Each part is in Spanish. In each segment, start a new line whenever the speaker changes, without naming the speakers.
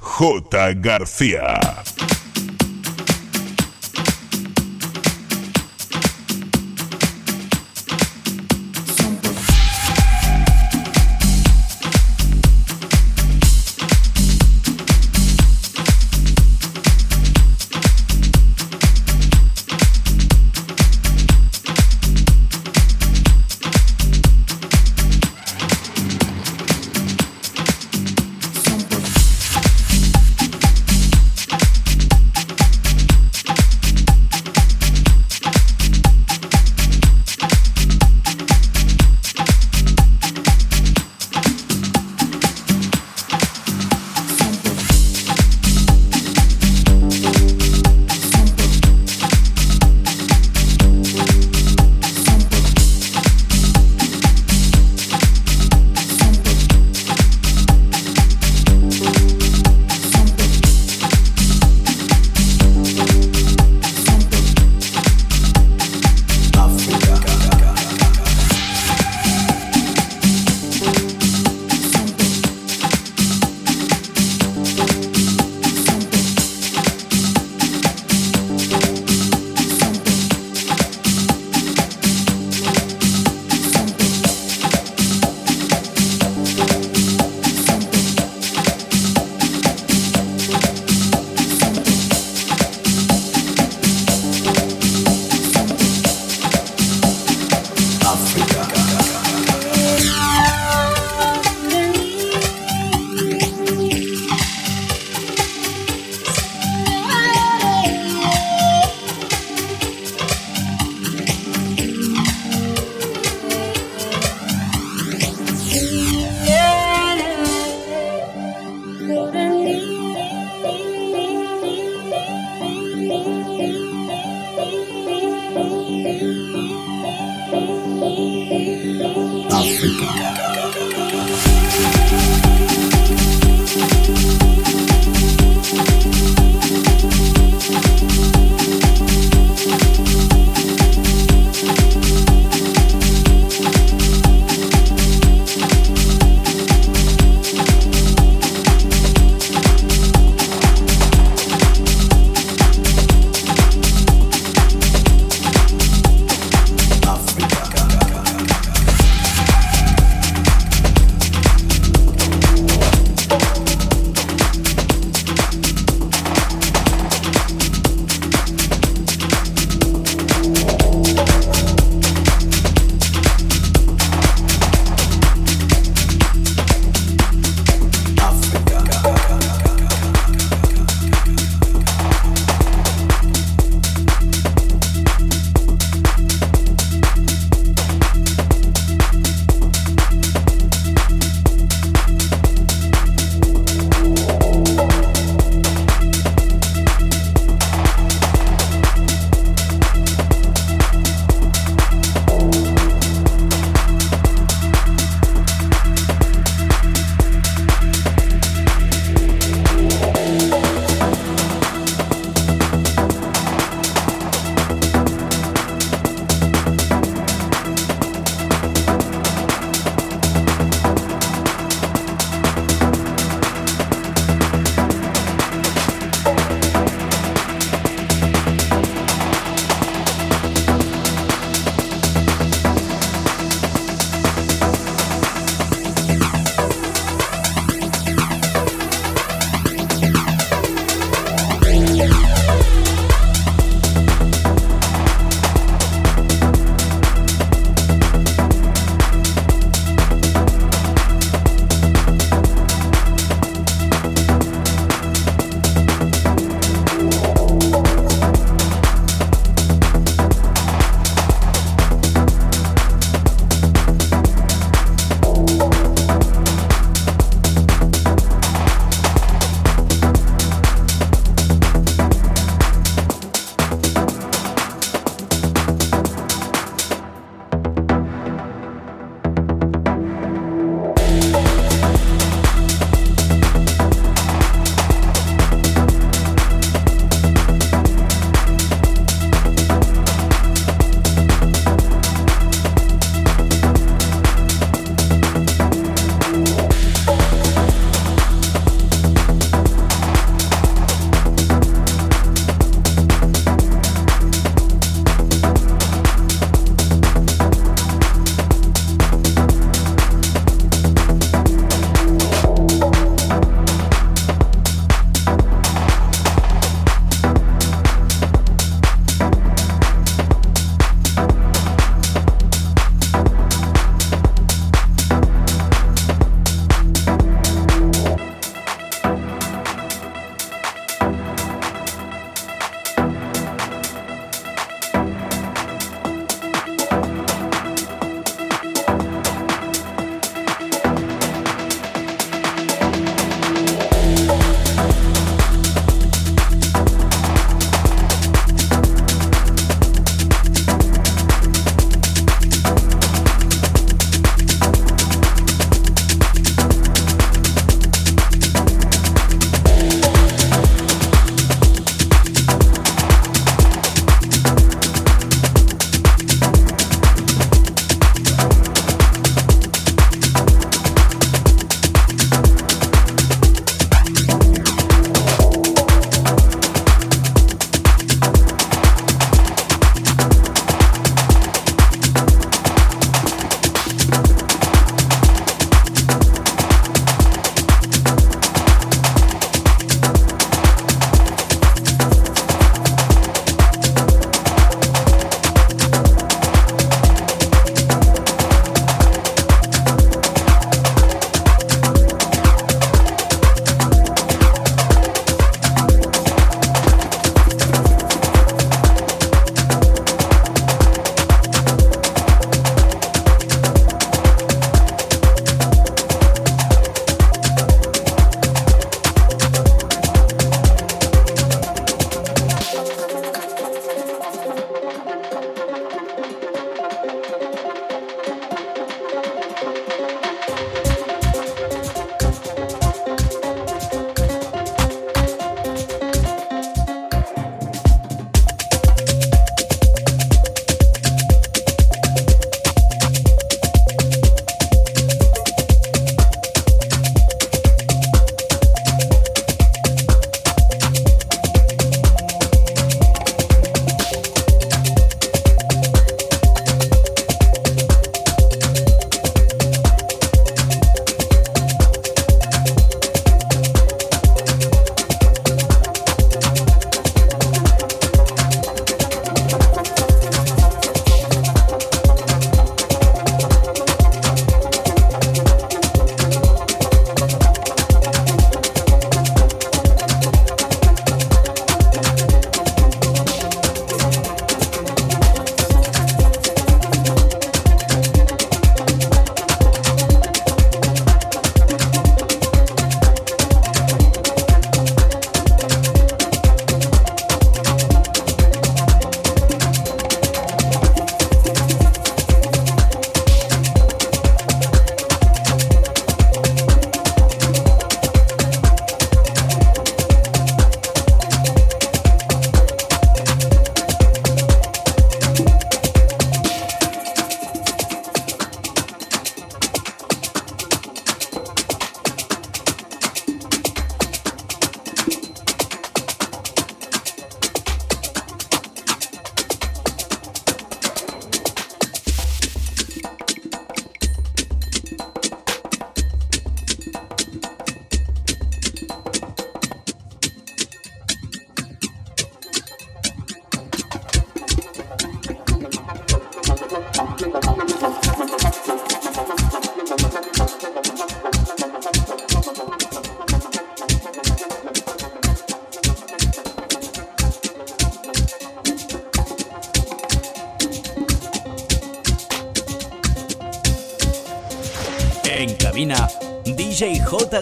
J. García.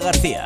García.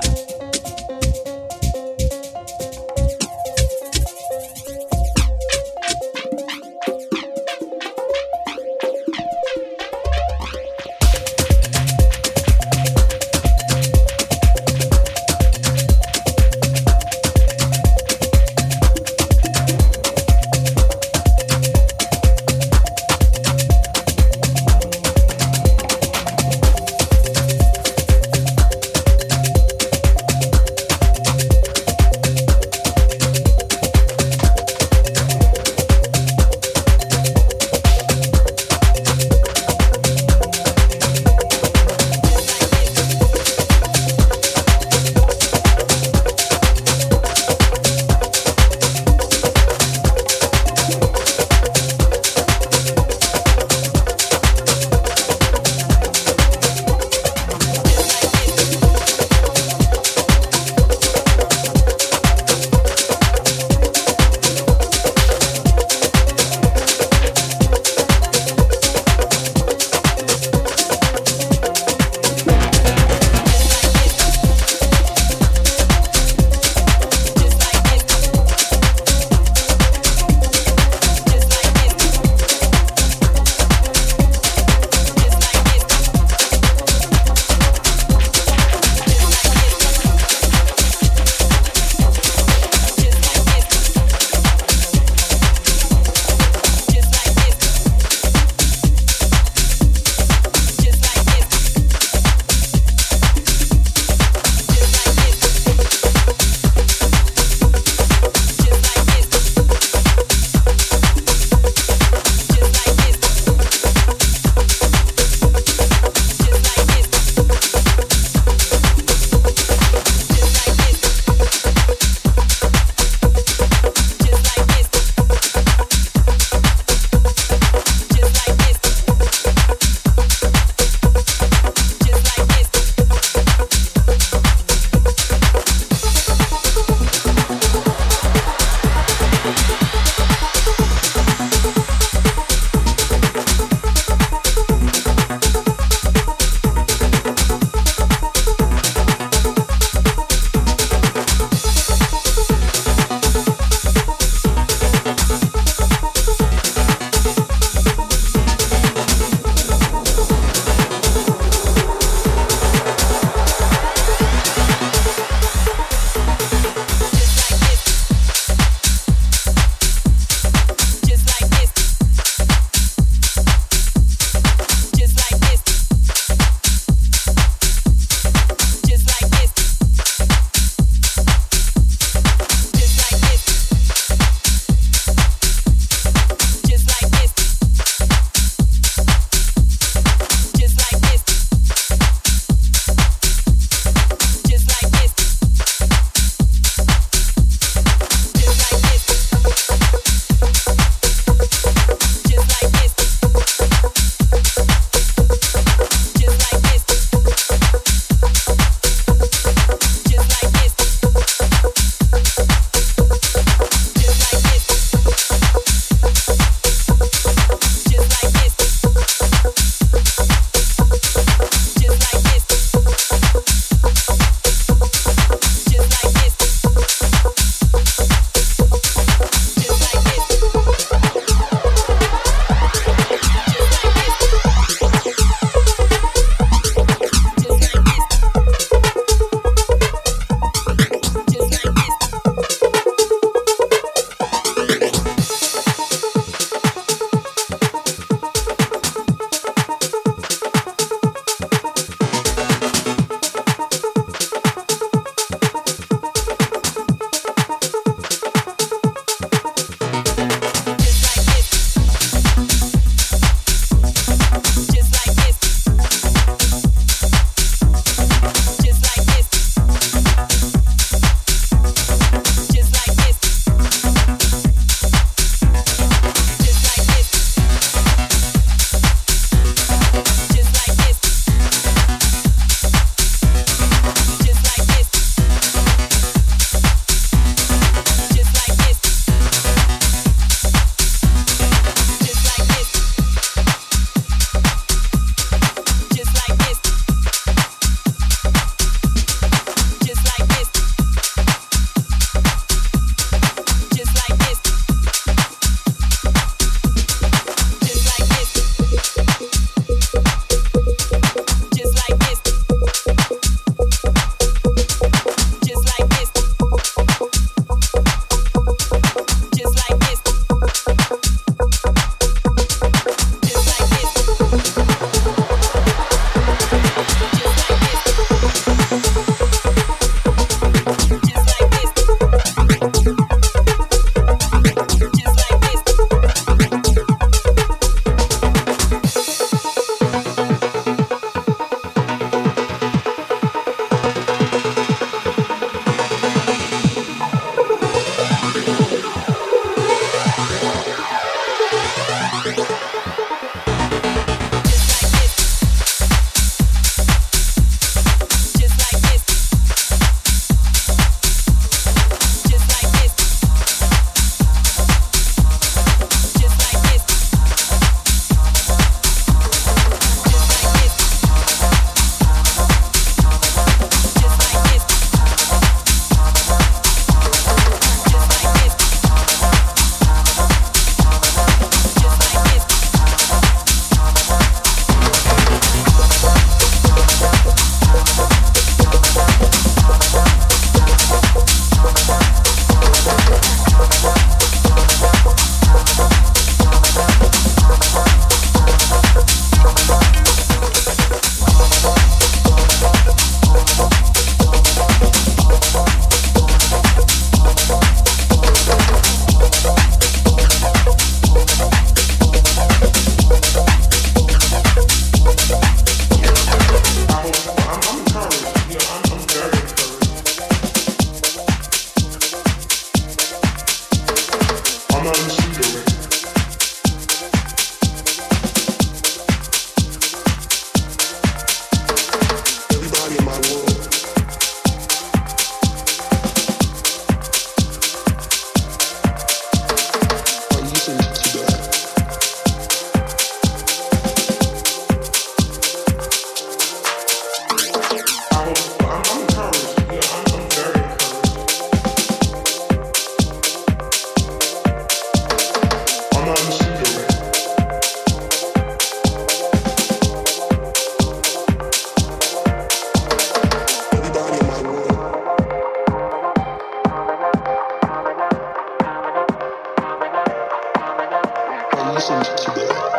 person.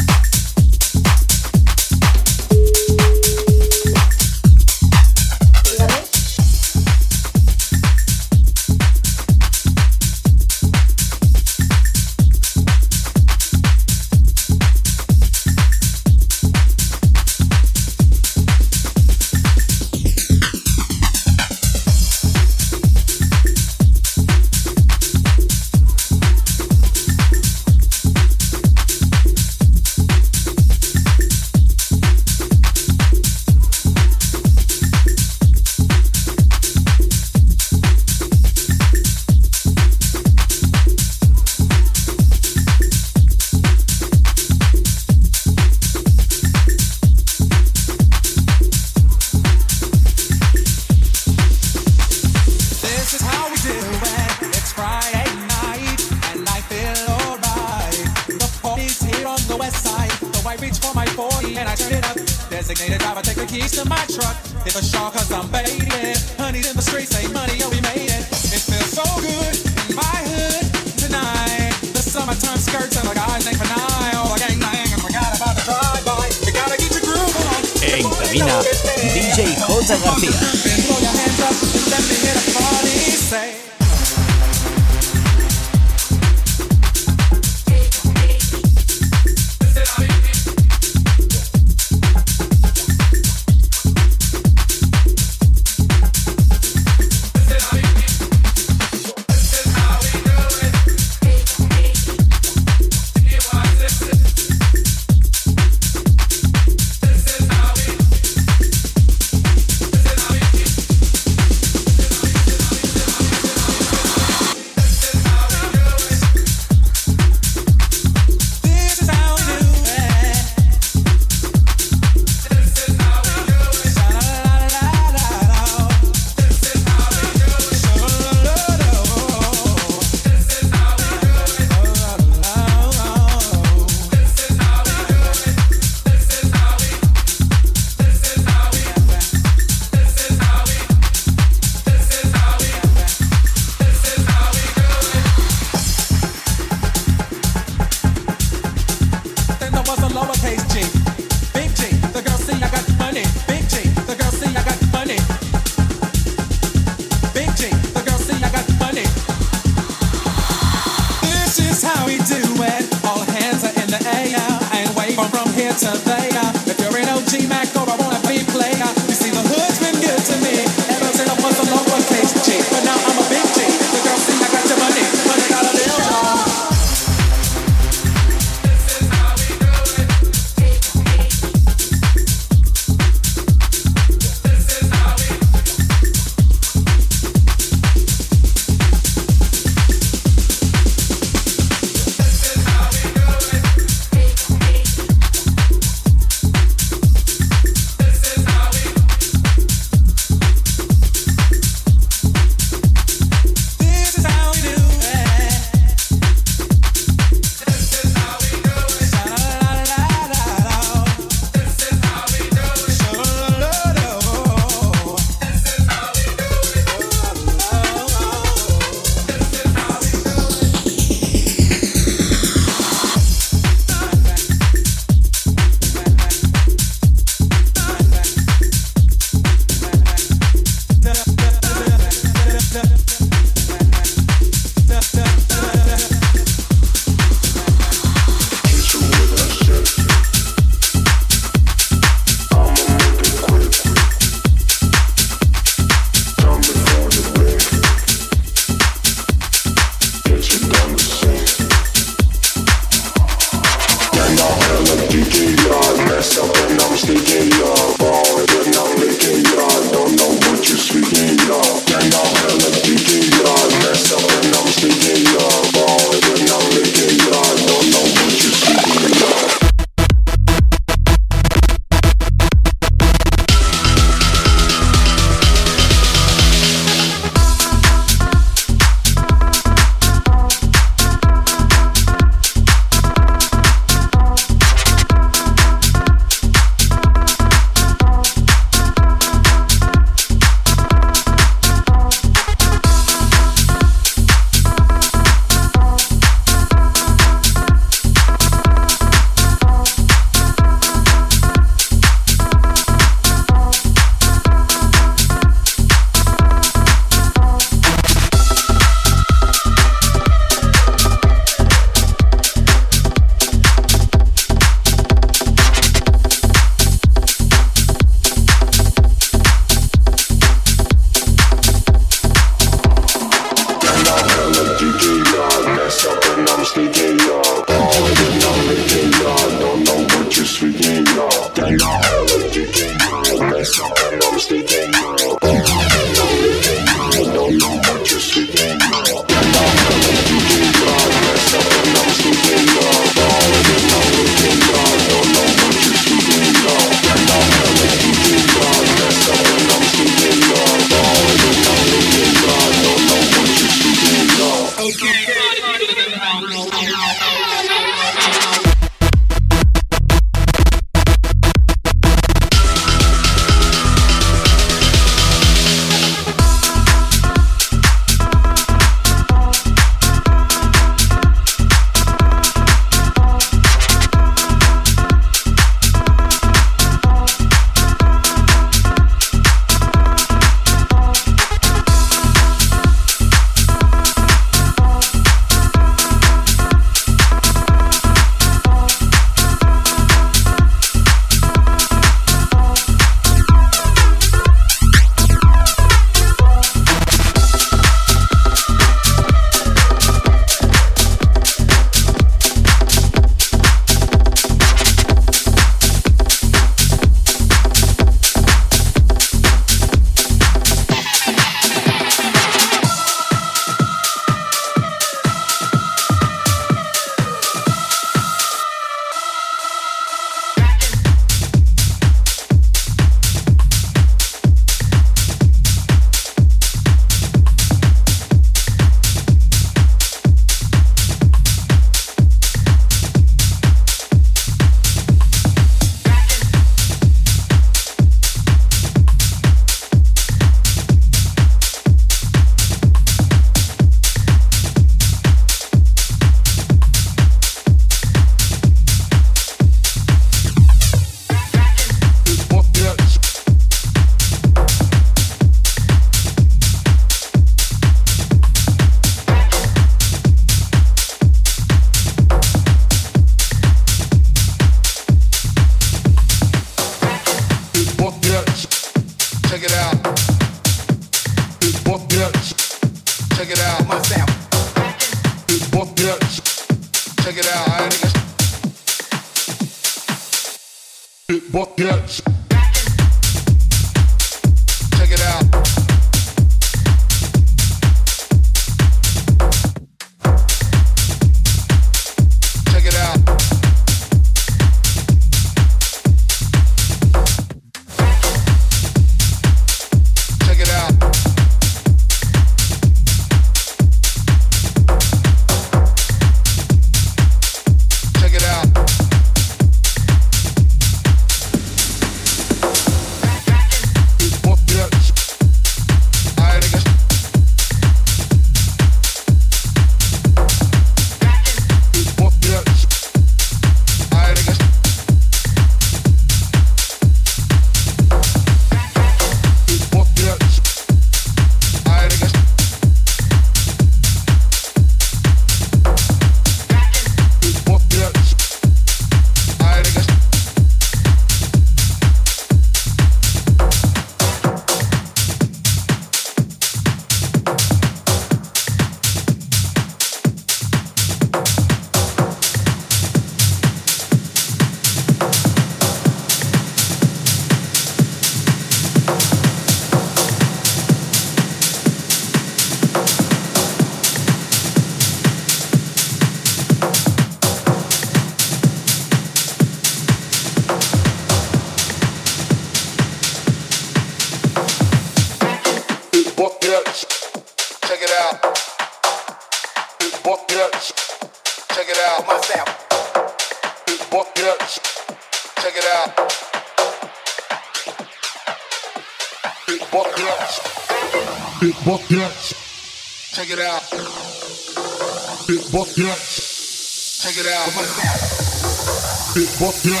Big it yeah.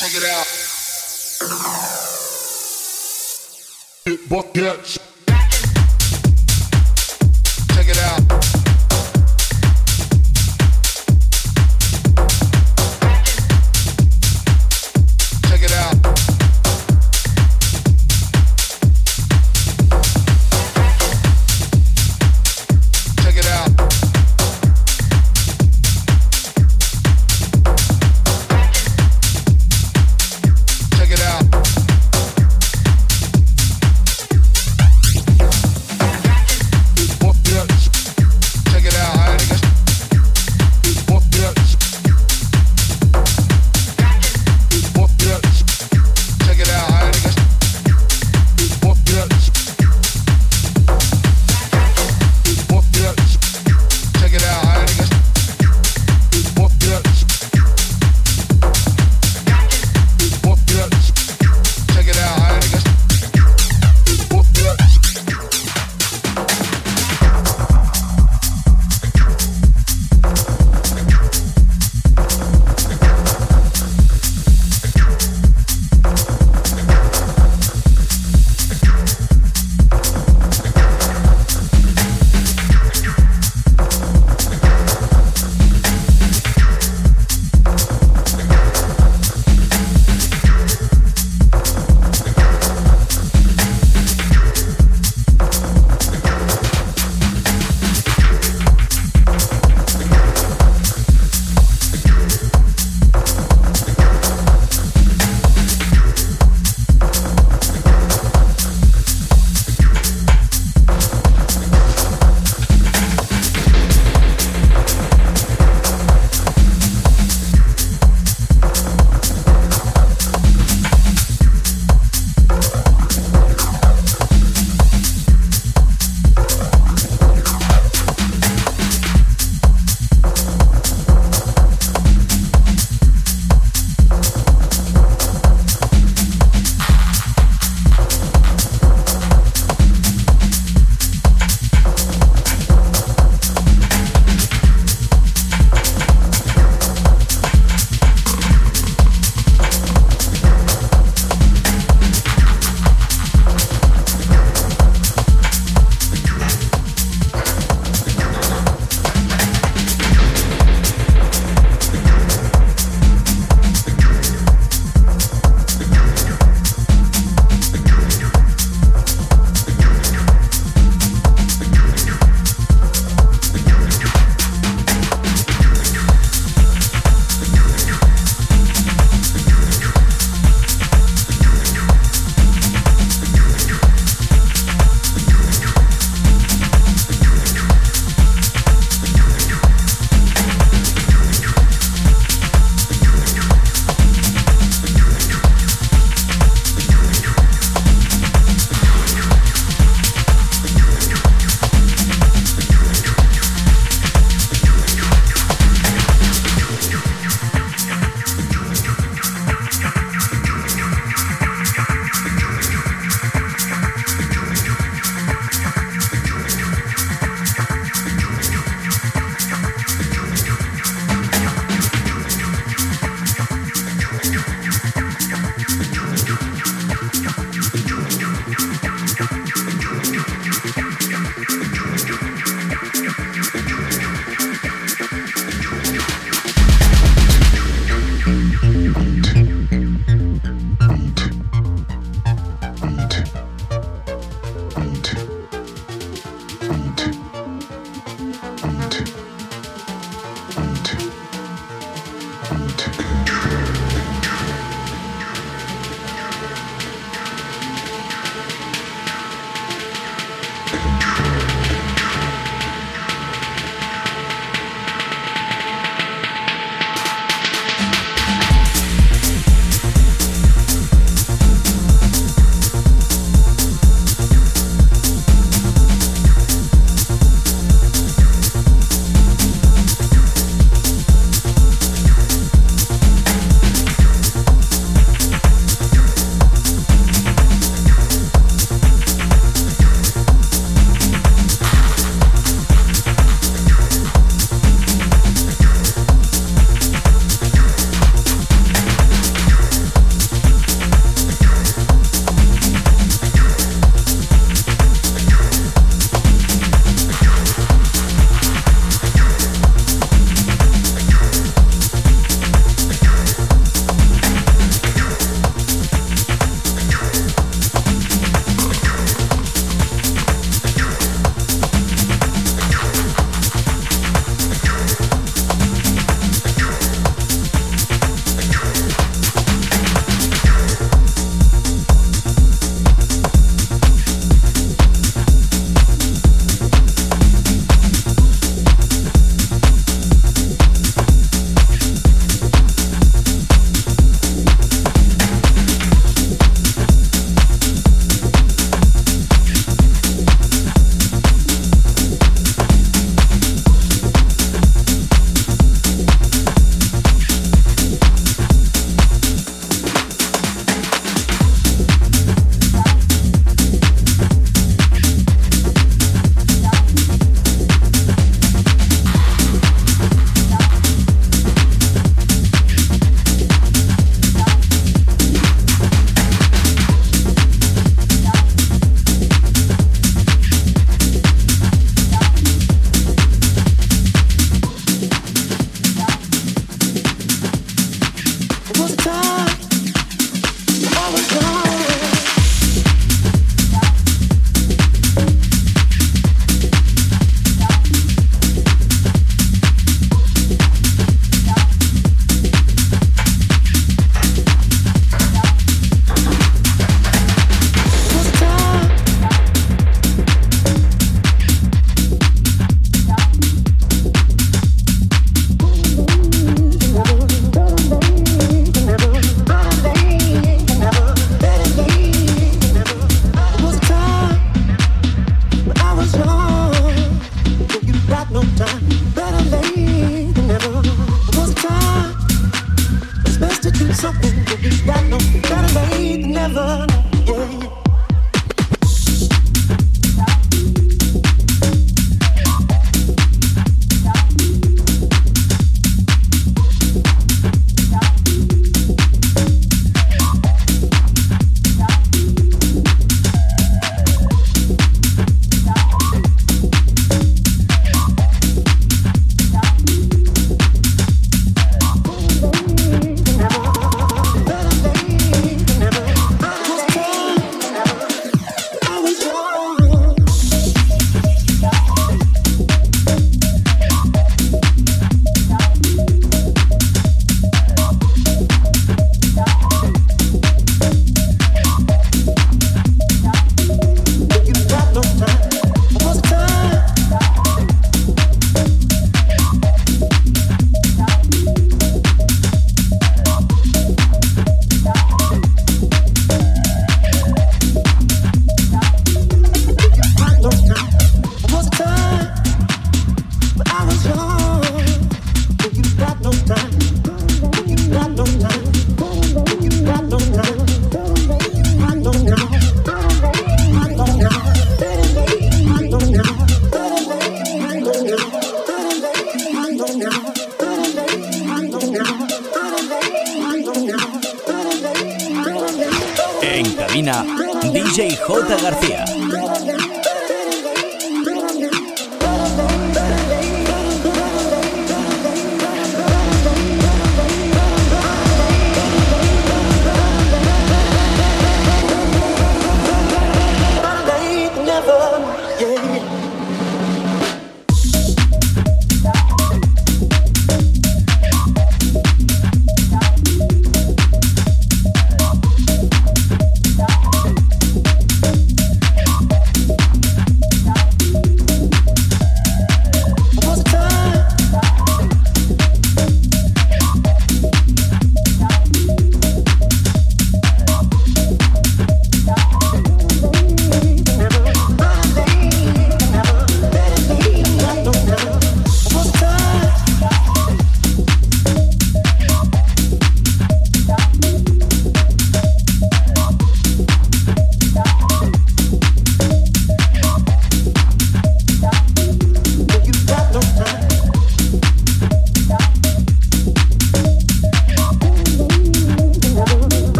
Check it out. Big buck.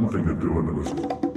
fun thing to do in the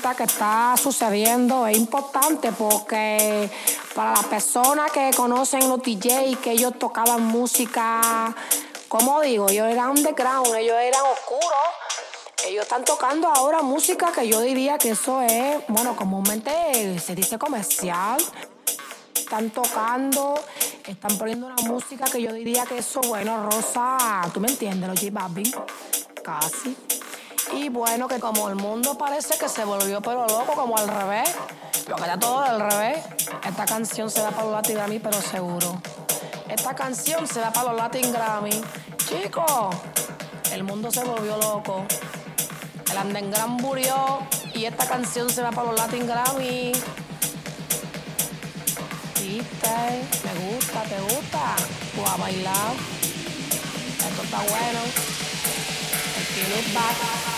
que está sucediendo. Es importante porque para las personas que conocen los DJ, que ellos tocaban música, como digo, ellos eran underground, ellos eran oscuros. Ellos están tocando ahora música que yo diría que eso es, bueno, comúnmente se dice comercial. Están tocando, están poniendo una música que yo diría que eso, bueno, Rosa, tú me entiendes, los J Balvin, casi. Y bueno, que como el mundo parece que se volvió pero loco, como al revés, lo que está todo al revés, esta canción se va para los Latin Grammy, pero seguro. Esta canción se va para los Latin Grammy. Chicos, el mundo se volvió loco. El Andengran murió y esta canción se va para los Latin Grammy. ¿Viste? Me gusta, ¿te gusta? Pues a bailar. Esto está bueno. El Back.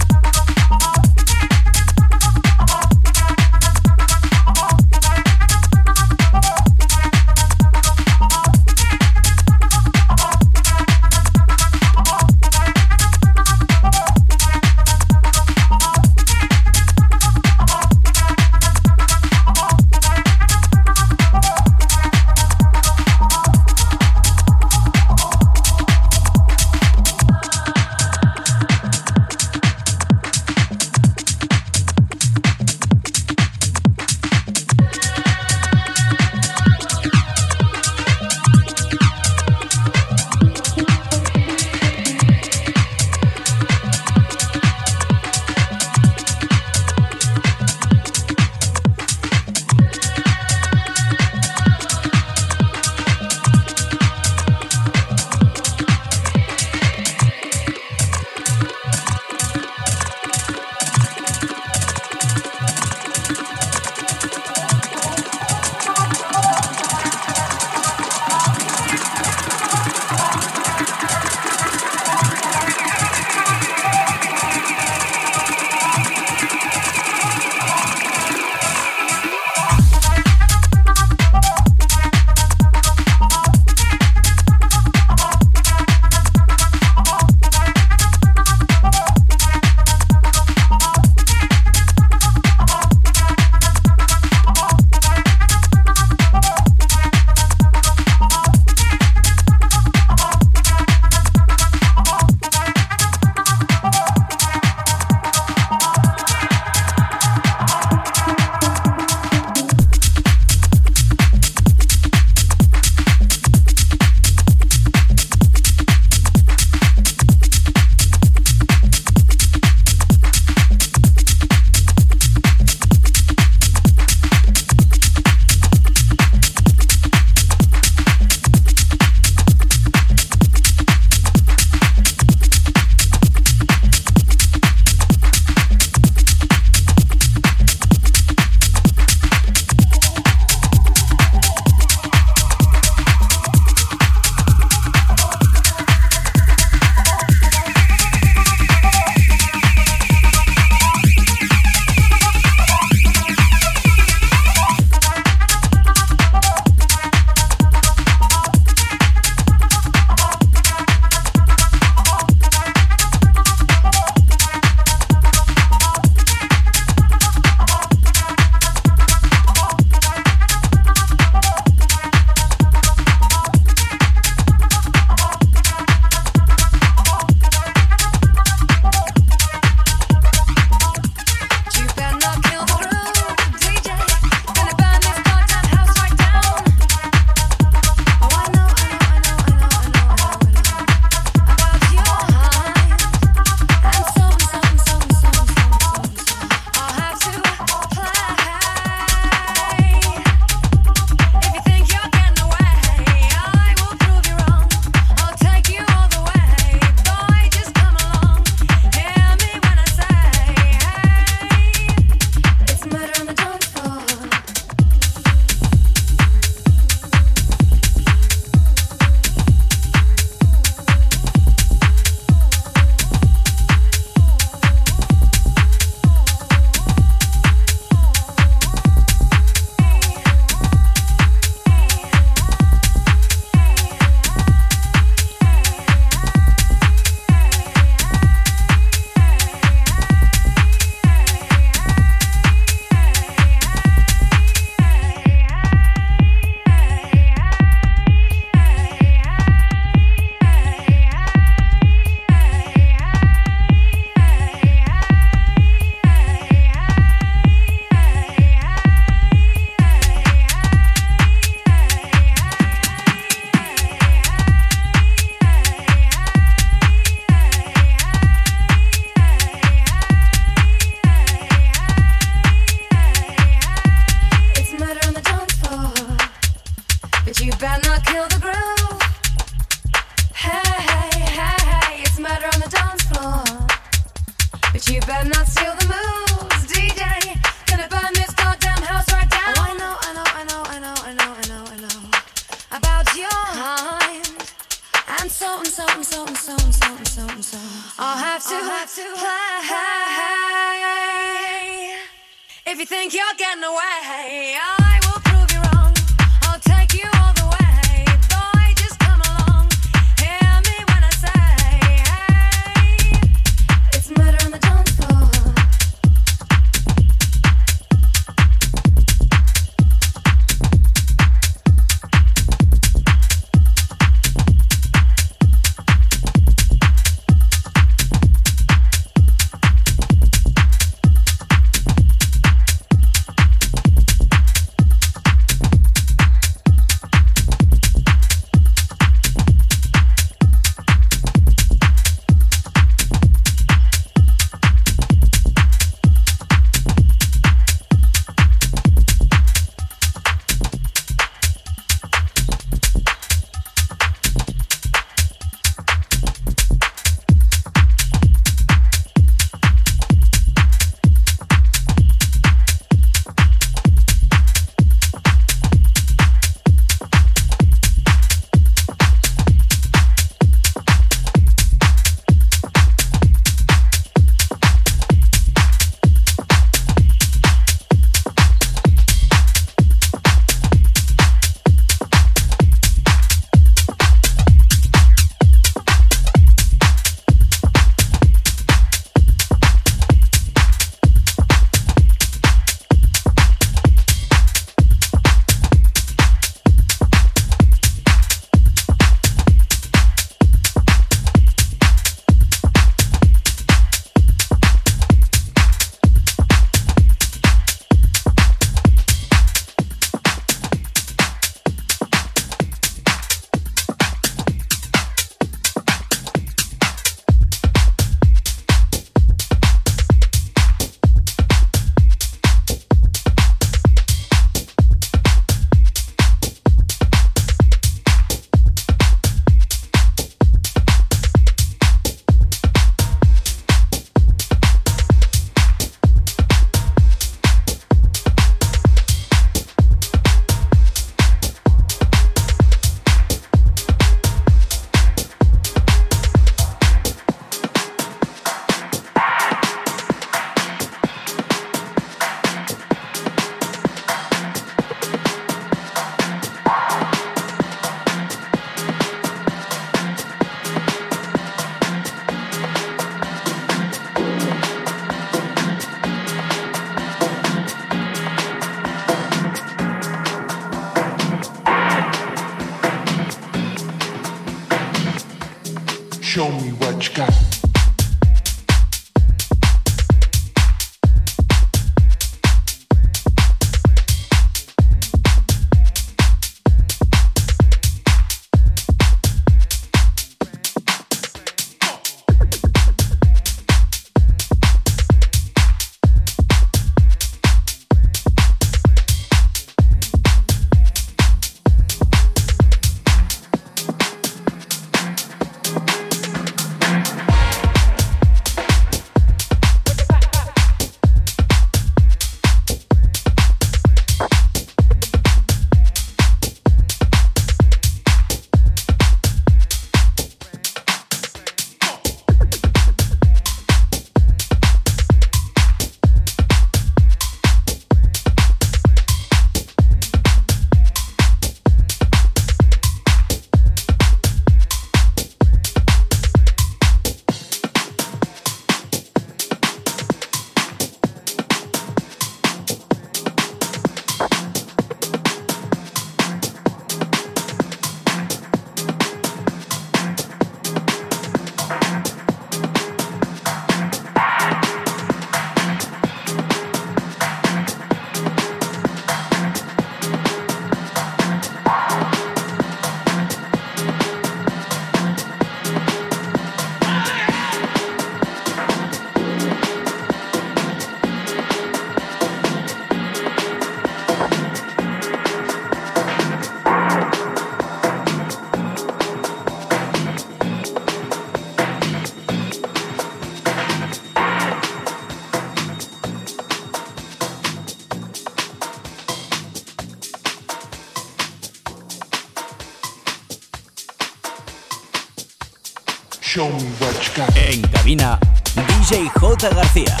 García.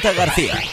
J. García.